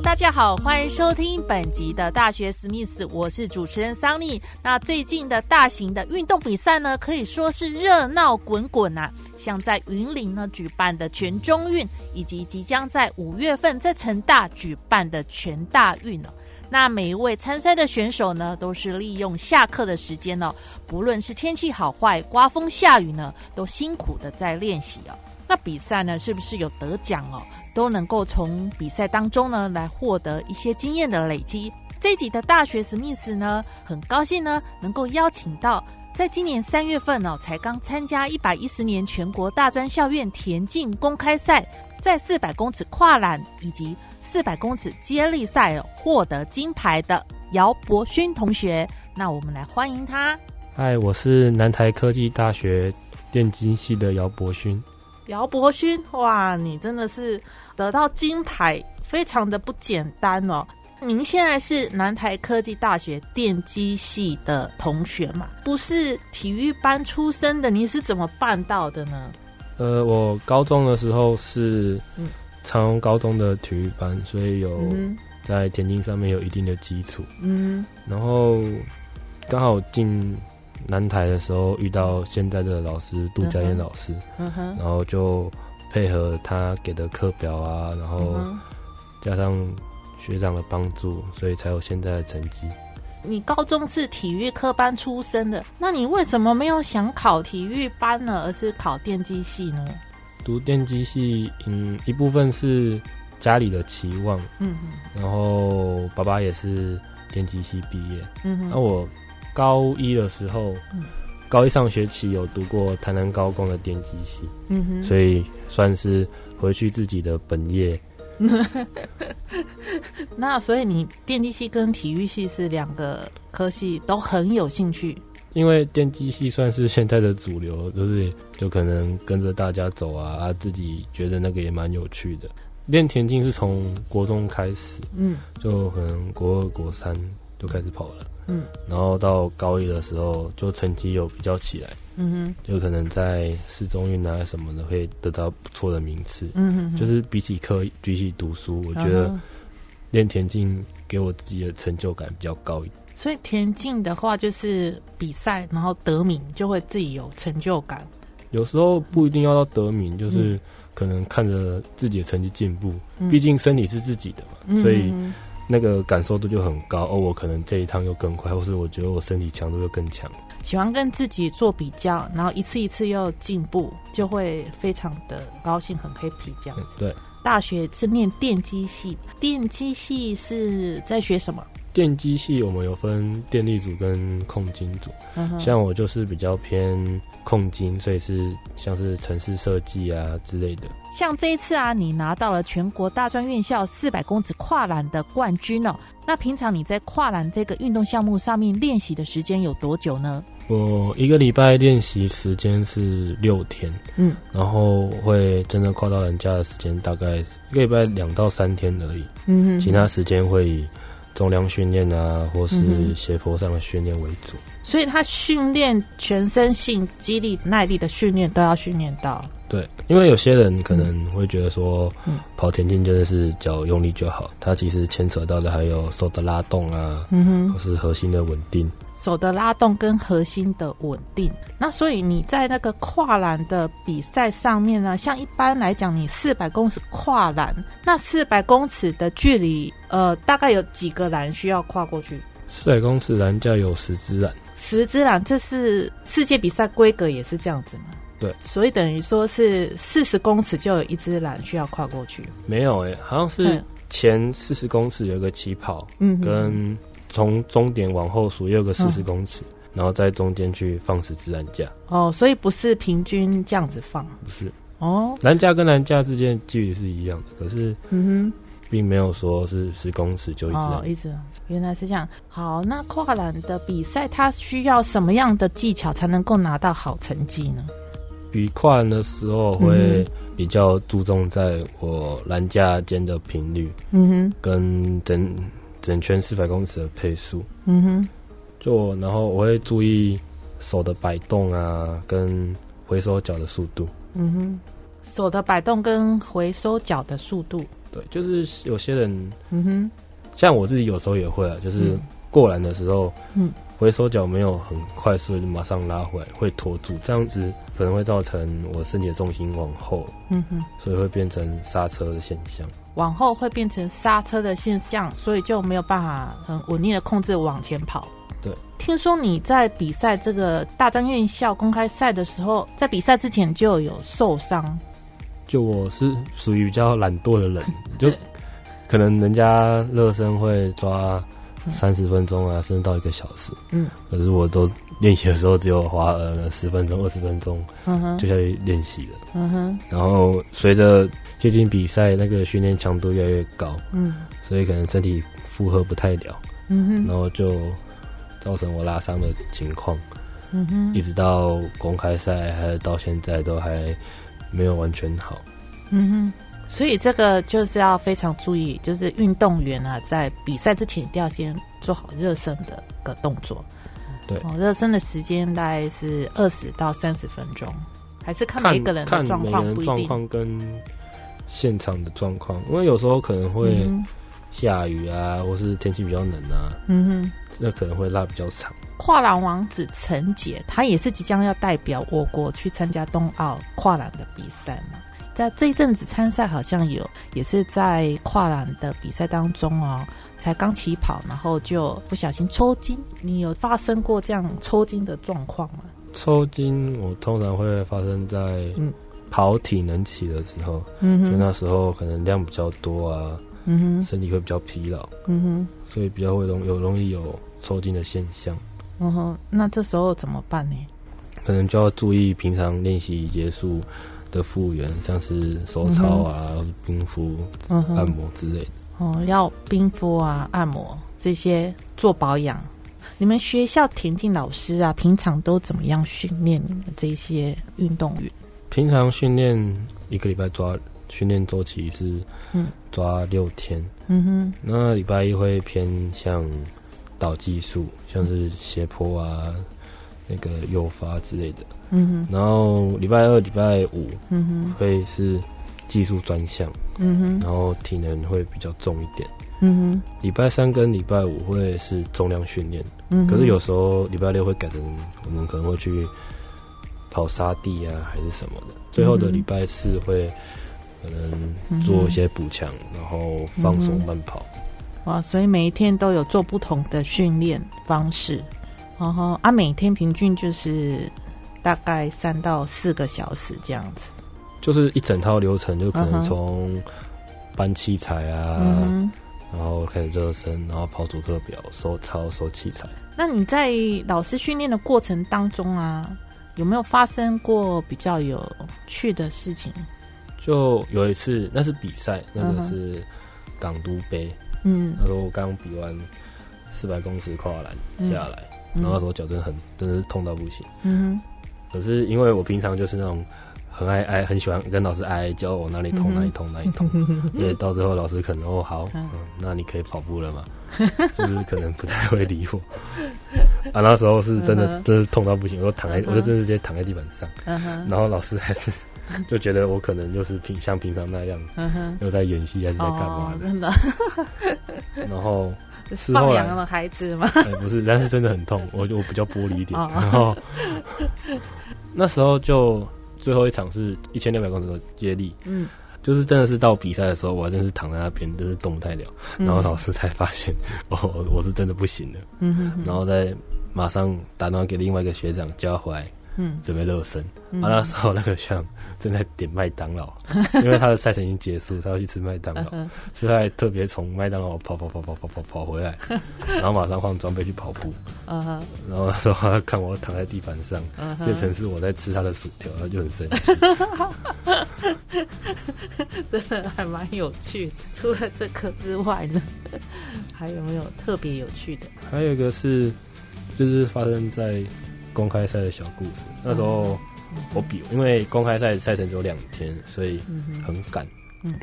大家好，欢迎收听本集的大学史密斯，我是主持人桑尼。那最近的大型的运动比赛呢，可以说是热闹滚滚啊！像在云林呢举办的全中运，以及即将在五月份在成大举办的全大运哦。那每一位参赛的选手呢，都是利用下课的时间呢，不论是天气好坏、刮风下雨呢，都辛苦的在练习哦。那比赛呢，是不是有得奖哦？都能够从比赛当中呢来获得一些经验的累积。这集的大学史密斯呢，很高兴呢能够邀请到，在今年三月份哦，才刚参加一百一十年全国大专校院田径公开赛，在四百公尺跨栏以及四百公尺接力赛获得金牌的姚博勋同学。那我们来欢迎他。嗨，我是南台科技大学电机系的姚博勋。姚博勋，哇，你真的是得到金牌，非常的不简单哦。您现在是南台科技大学电机系的同学嘛？不是体育班出身的，你是怎么办到的呢？呃，我高中的时候是长荣高中的体育班，所以有在田径上面有一定的基础。嗯，然后刚好进。南台的时候遇到现在的老师杜佳燕老师，然后就配合他给的课表啊，然后加上学长的帮助，所以才有现在的成绩。你高中是体育科班出身的，那你为什么没有想考体育班呢，而是考电机系呢？读电机系，嗯，一部分是家里的期望，嗯，然后爸爸也是电机系毕业，嗯，那我。高一的时候，高一上学期有读过台南高工的电机系，嗯哼，所以算是回去自己的本业。那所以你电机系跟体育系是两个科系都很有兴趣，因为电机系算是现在的主流，就是就可能跟着大家走啊，啊自己觉得那个也蛮有趣的。练田径是从国中开始，嗯，就可能国二、国三就开始跑了。嗯，然后到高一的时候，就成绩有比较起来，嗯哼，就可能在市中运啊什么的，可以得到不错的名次，嗯哼，就是比起科比起读书，我觉得练田径给我自己的成就感比较高一点。所以田径的话，就是比赛然后得名，就会自己有成就感。有时候不一定要到得名，就是可能看着自己的成绩进步，毕竟身体是自己的嘛，所以。那个感受度就很高哦，我可能这一趟又更快，或是我觉得我身体强度又更强。喜欢跟自己做比较，然后一次一次又进步，就会非常的高兴，很 happy 这样。对，大学是念电机系，电机系是在学什么？电机系我们有分电力组跟控金组，像我就是比较偏控金，所以是像是城市设计啊之类的。像这一次啊，你拿到了全国大专院校四百公尺跨栏的冠军哦。那平常你在跨栏这个运动项目上面练习的时间有多久呢？我一个礼拜练习时间是六天，嗯，然后会真的跨到人家的时间大概一个礼拜两到三天而已，嗯，其他时间会以。重量训练啊，或是斜坡上的训练为主，所以他训练全身性、肌力、耐力的训练都要训练到。对，因为有些人可能会觉得说，跑田径真的是脚用力就好，它其实牵扯到的还有手的拉动啊，嗯哼，或是核心的稳定。手的拉动跟核心的稳定，那所以你在那个跨栏的比赛上面呢，像一般来讲，你四百公尺跨栏，那四百公尺的距离，呃，大概有几个栏需要跨过去？四百公尺栏架有十支栏，十支栏，这是世界比赛规格也是这样子吗？对，所以等于说是四十公尺就有一只栏需要跨过去。没有诶，好像是前四十公尺有个起跑，嗯，跟。从终点往后数又有个四十公尺，然后在中间去放十支栏架。哦，所以不是平均这样子放，不是。哦，栏架跟栏架之间距离是一样的，可是嗯哼并没有说是十公尺就一哼，直哦，一直原来是这样。好，那跨栏的比赛，它需要什么样的技巧才能够拿到好成绩呢？比跨栏的时候会比较注重在我栏架间的频率，嗯哼，跟整整圈四百公尺的配速。嗯哼，就然后我会注意手的摆动啊，跟回收脚的速度。嗯哼，手的摆动跟回收脚的速度，对，就是有些人嗯哼，像我自己有时候也会啊，就是嗯过栏的时候，嗯，回收脚没有很快速就马上拉回来，会拖住，这样子可能会造成我身体的重心往后，嗯哼。所以会变成刹车的现象。往后会变成刹车的现象，所以就没有办法很稳定的控制往前跑。对，听说你在比赛这个大专院校公开赛的时候，在比赛之前就有受伤。就我是属于比较懒惰的人，就可能人家热身会抓三十分钟啊，甚至到一个小时，嗯，可是我都练习的时候只有花呃十分钟、二十分钟嗯哼，就下去练习了。嗯哼，然后随着接近比赛，那个训练强度越来越高，嗯。所以可能身体负荷不太了，嗯哼，然后就造成我拉伤的情况，嗯哼，一直到公开赛还有到现在都还没有完全好。嗯哼。所以这个就是要非常注意，就是运动员啊，在比赛之前一定要先做好热身的个动作。对哦，热身的时间大概是二十到三十分钟，还是看每一个人的看状况不一定。况跟现场的状况，因为有时候可能会下雨啊，或是天气比较冷啊，嗯哼。那可能会拉比较长。跨栏王子陈杰，他也是即将要代表我国去参加冬奥跨栏的比赛嘛。在这一阵子参赛，好像有也是在跨栏的比赛当中哦，才刚起跑，然后就不小心抽筋。你有发生过这样抽筋的状况吗？抽筋我通常会发生在嗯跑体能起的时候，嗯就那时候可能量比较多啊，嗯哼，身体会比较疲劳，嗯哼，所以比较会容有容易有抽筋的现象。嗯哼。那这时候怎么办呢？可能就要注意平常练习结束的复原，像是手操啊、冰敷、嗯，按摩之类的。哦，要冰敷啊、按摩这些做保养。你们学校田径老师啊，平常都怎么样训练你们这些运动员？平常训练一个礼拜抓训练周期是嗯抓六天，嗯哼，那礼拜一会偏向导技术，像是斜坡啊、那个诱发之类的。嗯哼，然后礼拜二、礼拜五嗯哼，会是技术专项，嗯哼，然后体能会比较重一点。嗯哼，礼拜三跟礼拜五会是重量训练，嗯哼。可是有时候礼拜六会改成我们可能会去跑沙地啊，还是什么的。最后的礼拜四会可能做一些补强，然后放松慢跑。哇，所以每一天都有做不同的训练方式，然后啊，每天平均就是大概三到四个小时这样子。就是一整套流程，就可能从搬器材啊，然后开始热身，然后跑主课表、收操、收器材。那你在老师训练的过程当中啊，有没有发生过比较有趣的事情？就有一次，那是比赛，那个是港都杯。嗯那时候我刚比完四百公尺跨栏嗯下来，然后那时候脚真的很，真的是痛到不行。嗯可是因为我平常就是那种很爱爱，很喜欢跟老师哀哀教我哪里痛哪里痛哪里痛，所以 到最后老师可能哦好，那你可以跑步了嘛，就是可能不太会理我。啊，那时候是真的真是痛到不行，我躺在我就真的直接躺在地板上，然后老师还是就觉得我可能就是平像平常那样又在演戏还是在干嘛的，然后放羊的孩子吗？哎不是，但是真的很痛，我我比较玻璃一点，哦然后 那时候就最后一场是一千六百公尺的接力，嗯，就是真的是到比赛的时候，我还真是躺在那边，就是动不太了。然后老师才发现，哦，我是真的不行了。嗯哼哼，然后再马上打电话给另外一个学长叫他回来，嗯，准备热身。啊，那时候那个像正在点麦当劳，因为他的赛程已经结束，他要去吃麦当劳，所以他还特别从麦当劳跑跑跑跑跑跑跑回来，然后马上换装备去跑步。然后那时候他看我躺在地板上，变成是我在吃他的薯条，他就很生气。真的还蛮有趣的。除了这个之外呢，还有没有特别有趣的？还有一个是，就是发生在公开赛的小故事。那时候。我比，因为公开赛赛程只有两天，所以很赶。嗯，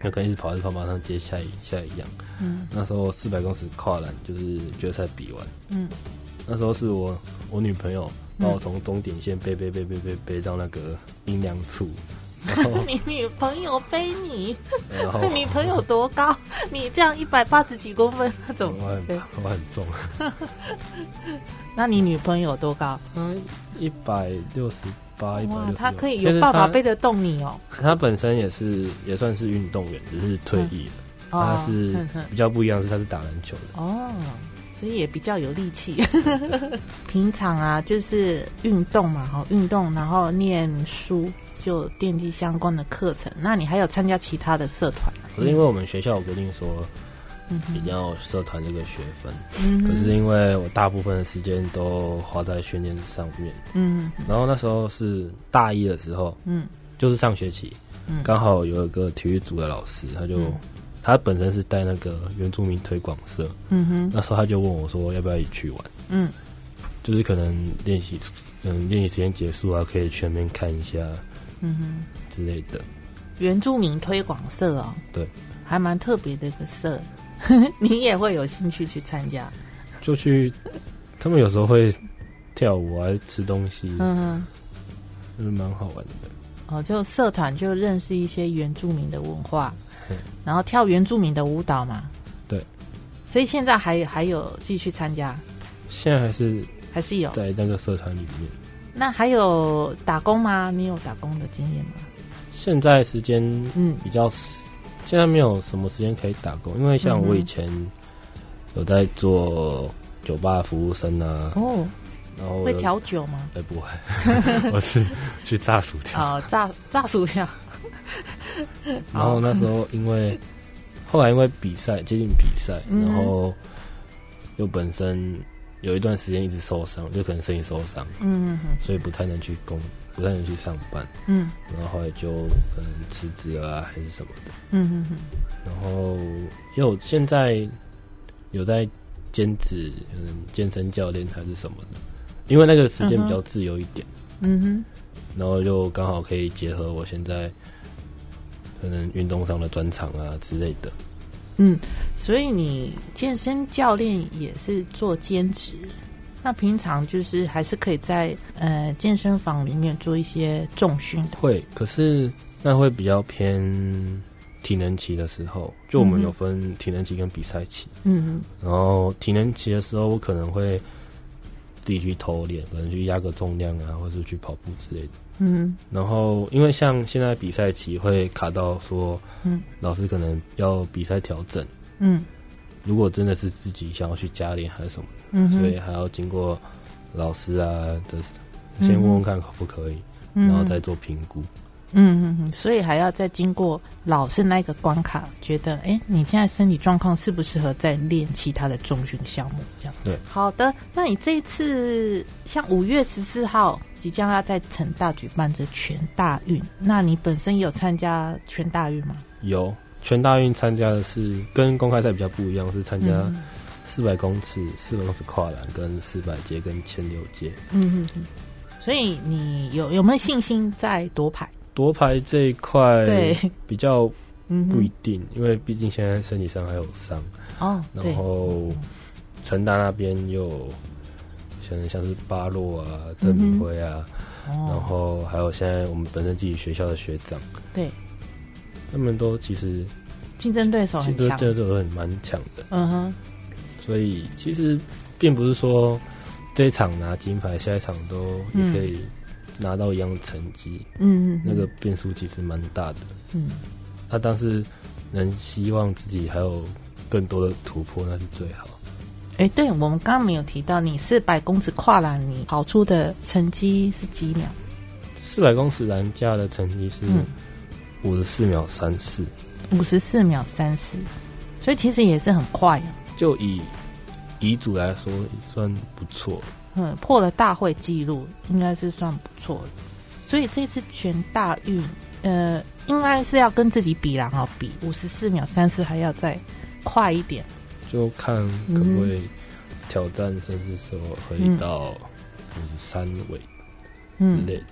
那可能一直跑，一直跑，马上接下一下一样。嗯，那时候四百公尺跨栏就是决赛比完。嗯，那时候是我我女朋友把我从终点线背背背背背背到那个阴凉处。你女朋友背你？女 朋友多高？你这样一百八十几公分，怎么？我很我很重。那你女朋友多高？嗯，一百六十。哇，他可以有办法背得动你哦。他本身也是也算是运动员，只是退役了。他是比较不一样，是他是打篮球的哦，所以也比较有力气。平常啊，就是运动嘛，哈，运动然后念书，就电机相关的课程。那你还有参加其他的社团？可是因为我们学校有规定说。比较社团这个学分，可是因为我大部分的时间都花在训练上面，嗯，然后那时候是大一的时候，嗯，就是上学期，嗯，刚好有一个体育组的老师，他就他本身是带那个原住民推广社，嗯哼，那时候他就问我说要不要一起去玩，嗯，就是可能练习，嗯，练习时间结束啊，可以全面看一下，嗯哼之类的，原住民推广社哦，对，还蛮特别的一个社。你也会有兴趣去参加？就去，他们有时候会跳舞啊，吃东西，嗯，就是蛮好玩的。哦，就社团就认识一些原住民的文化，然后跳原住民的舞蹈嘛。对，所以现在还还有继续参加？现在还是还是有在那个社团里面。那还有打工吗？你有打工的经验吗？现在时间嗯比较。现在没有什么时间可以打工，因为像我以前有在做酒吧服务生啊。哦，然后会调酒吗？哎，不会，我是去炸薯条。哦，炸炸薯条。然后那时候因为后来因为比赛接近比赛，然后又本身有一段时间一直受伤，就可能身体受伤，嗯，所以不太能去工。不太能去上班，嗯，然后后来就可能辞职啊，还是什么的，嗯嗯嗯，然后因为我现在有在兼职，嗯，健身教练还是什么的，因为那个时间比较自由一点，嗯哼，然后就刚好可以结合我现在可能运动上的专长啊之类的，嗯，所以你健身教练也是做兼职。那平常就是还是可以在呃健身房里面做一些重训的。会，可是那会比较偏体能期的时候，就我们有分体能期跟比赛期。嗯嗯。然后体能期的时候，我可能会自己去偷练，可能去压个重量啊，或是去跑步之类的。嗯。然后因为像现在比赛期会卡到说，嗯，老师可能要比赛调整。嗯。如果真的是自己想要去加练还是什么，嗯，所以还要经过老师啊的先问问看可不可以，然后再做评估。嗯嗯嗯，所以还要再经过老师那个关卡，觉得哎，你现在身体状况适不适合再练其他的重训项目？这样对。好的，那你这一次像五月十四号即将要在成大举办这全大运，那你本身有参加全大运吗？有。全大运参加的是跟公开赛比较不一样，是参加四百公尺、四百公尺跨栏跟四百阶跟千六阶。嗯嗯，所以你有有没有信心在夺牌？夺牌这一块对比较不一定，因为毕竟现在身体上还有伤哦。然后成大那边又像像是巴洛啊、郑明辉啊，然后还有现在我们本身自己学校的学长对。他们都其实竞争对手很强，这都很蛮强的。嗯哼，所以其实并不是说这一场拿金牌，下一场都也可以拿到一样的成绩。嗯嗯，那个变数其实蛮大的。嗯，他当时能希望自己还有更多的突破，那是最好。哎，对我们刚刚没有提到，你四百公尺跨栏，你跑出的成绩是几秒？四百公尺栏架的成绩是五十四秒三四，五十四秒三四，所以其实也是很快啊。就以遗嘱来说，算不错。嗯，破了大会纪录，应该是算不错的。所以这次全大运，呃，应该是要跟自己比啦，哦，比五十四秒三四还要再快一点。就看可不可以挑战，甚至说可以到五十三位之类的。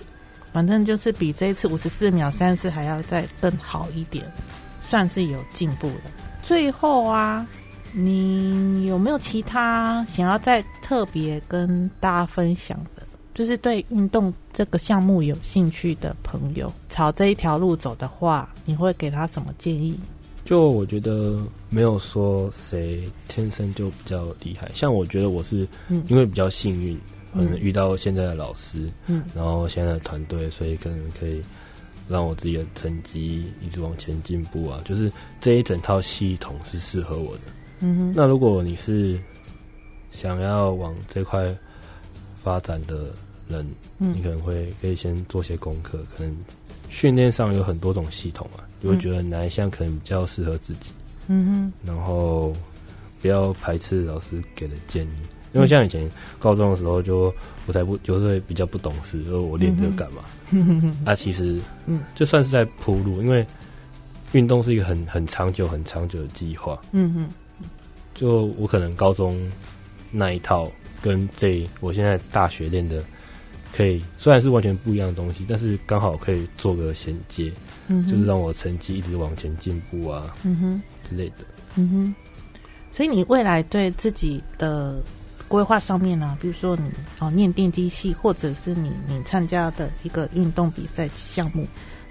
反正就是比这一次五十四秒三四还要再更好一点，算是有进步的。最后啊，你有没有其他想要再特别跟大家分享的？就是对运动这个项目有兴趣的朋友，朝这一条路走的话，你会给他什么建议？就我觉得没有说谁天生就比较厉害，像我觉得我是因为比较幸运，可能遇到现在的老师，嗯，然后现在的团队，所以可能可以让我自己的成绩一直往前进步啊。就是这一整套系统是适合我的。嗯哼。那如果你是想要往这块发展的。人，你可能会可以先做些功课，可能训练上有很多种系统啊，你会觉得哪一项可能比较适合自己，嗯哼，然后不要排斥老师给的建议，因为像以前高中的时候，就我才不有时候比较不懂事，说我练这个干嘛？啊，其实，嗯，就算是在铺路，因为运动是一个很很长久、很长久的计划，嗯哼，就我可能高中那一套跟这我现在大学练的。可以，虽然是完全不一样的东西，但是刚好可以做个衔接，嗯，就是让我成绩一直往前进步啊，嗯哼之类的，嗯哼。所以你未来对自己的规划上面呢，比如说你哦念电机系，或者是你你参加的一个运动比赛项目，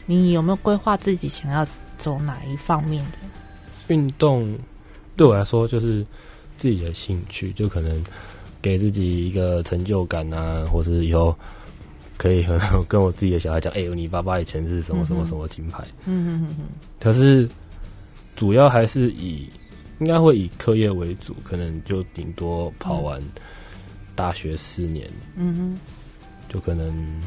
你有没有规划自己想要走哪一方面的运动？对我来说，就是自己的兴趣，就可能。给自己一个成就感啊，或是以后可以和跟我自己的小孩讲：“哎，你爸爸以前是什么什么什么金牌。”嗯嗯嗯可是主要还是以应该会以课业为主，可能就顶多跑完大学四年，嗯哼，就可能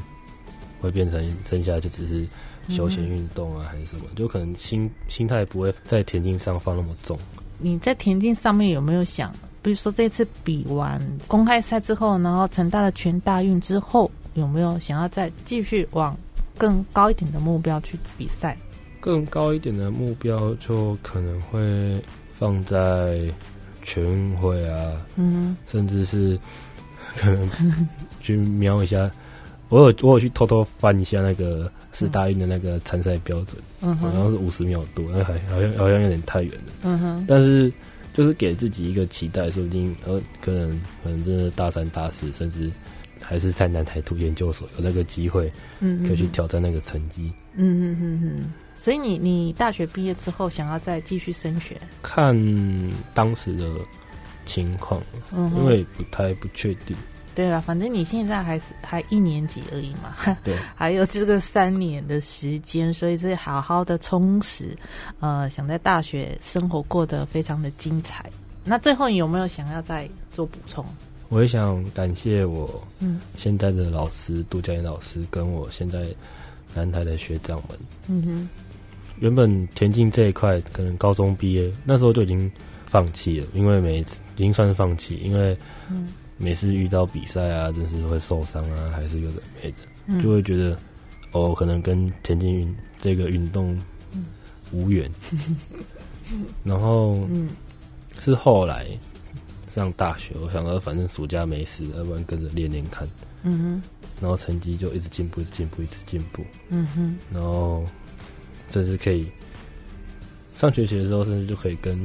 会变成剩下就只是休闲运动啊，还是什么，就可能心心态不会在田径上放那么重。你在田径上面有没有想？比如说这次比完公开赛之后，然后成大的全大运之后，有没有想要再继续往更高一点的目标去比赛？更高一点的目标就可能会放在全运会啊，嗯，甚至是可能 去瞄一下。我有我有去偷偷翻一下那个四大运的那个参赛标准，嗯好像是五十秒多，那还好像好像有点太远了，嗯哼，但是。就是给自己一个期待，说不定呃，可能可能真的大三、大四，甚至还是在南台读研究所有那个机会，嗯，可以去挑战那个成绩。嗯嗯嗯嗯。所以你你大学毕业之后想要再继续升学？看当时的情况，因为不太不确定。对了，反正你现在还是还一年级而已嘛，对，还有这个三年的时间，所以这好好的充实，呃，想在大学生活过得非常的精彩。那最后你有没有想要再做补充？我也想感谢我嗯现在的老师杜佳妍老师，跟我现在南台的学长们。嗯哼，原本田径这一块，可能高中毕业那时候就已经放弃了，因为每次已经算是放弃，因为嗯。每次遇到比赛啊，真是会受伤啊，还是有的没的，就会觉得哦，可能跟田径运这个运动无缘。然后是后来上大学，我想到反正暑假没事，要不然跟着练练看。嗯哼。然后成绩就一直进步，一直进步，一直进步。嗯哼。然后这是可以上学期的时候，甚至就可以跟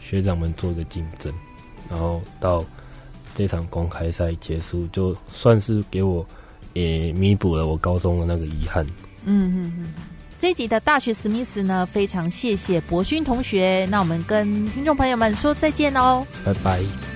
学长们做一个竞争，然后到。这场公开赛结束，就算是给我也弥补了我高中的那个遗憾。嗯嗯嗯。这集的大学史密斯呢，非常谢谢博勋同学。那我们跟听众朋友们说再见哦，拜拜。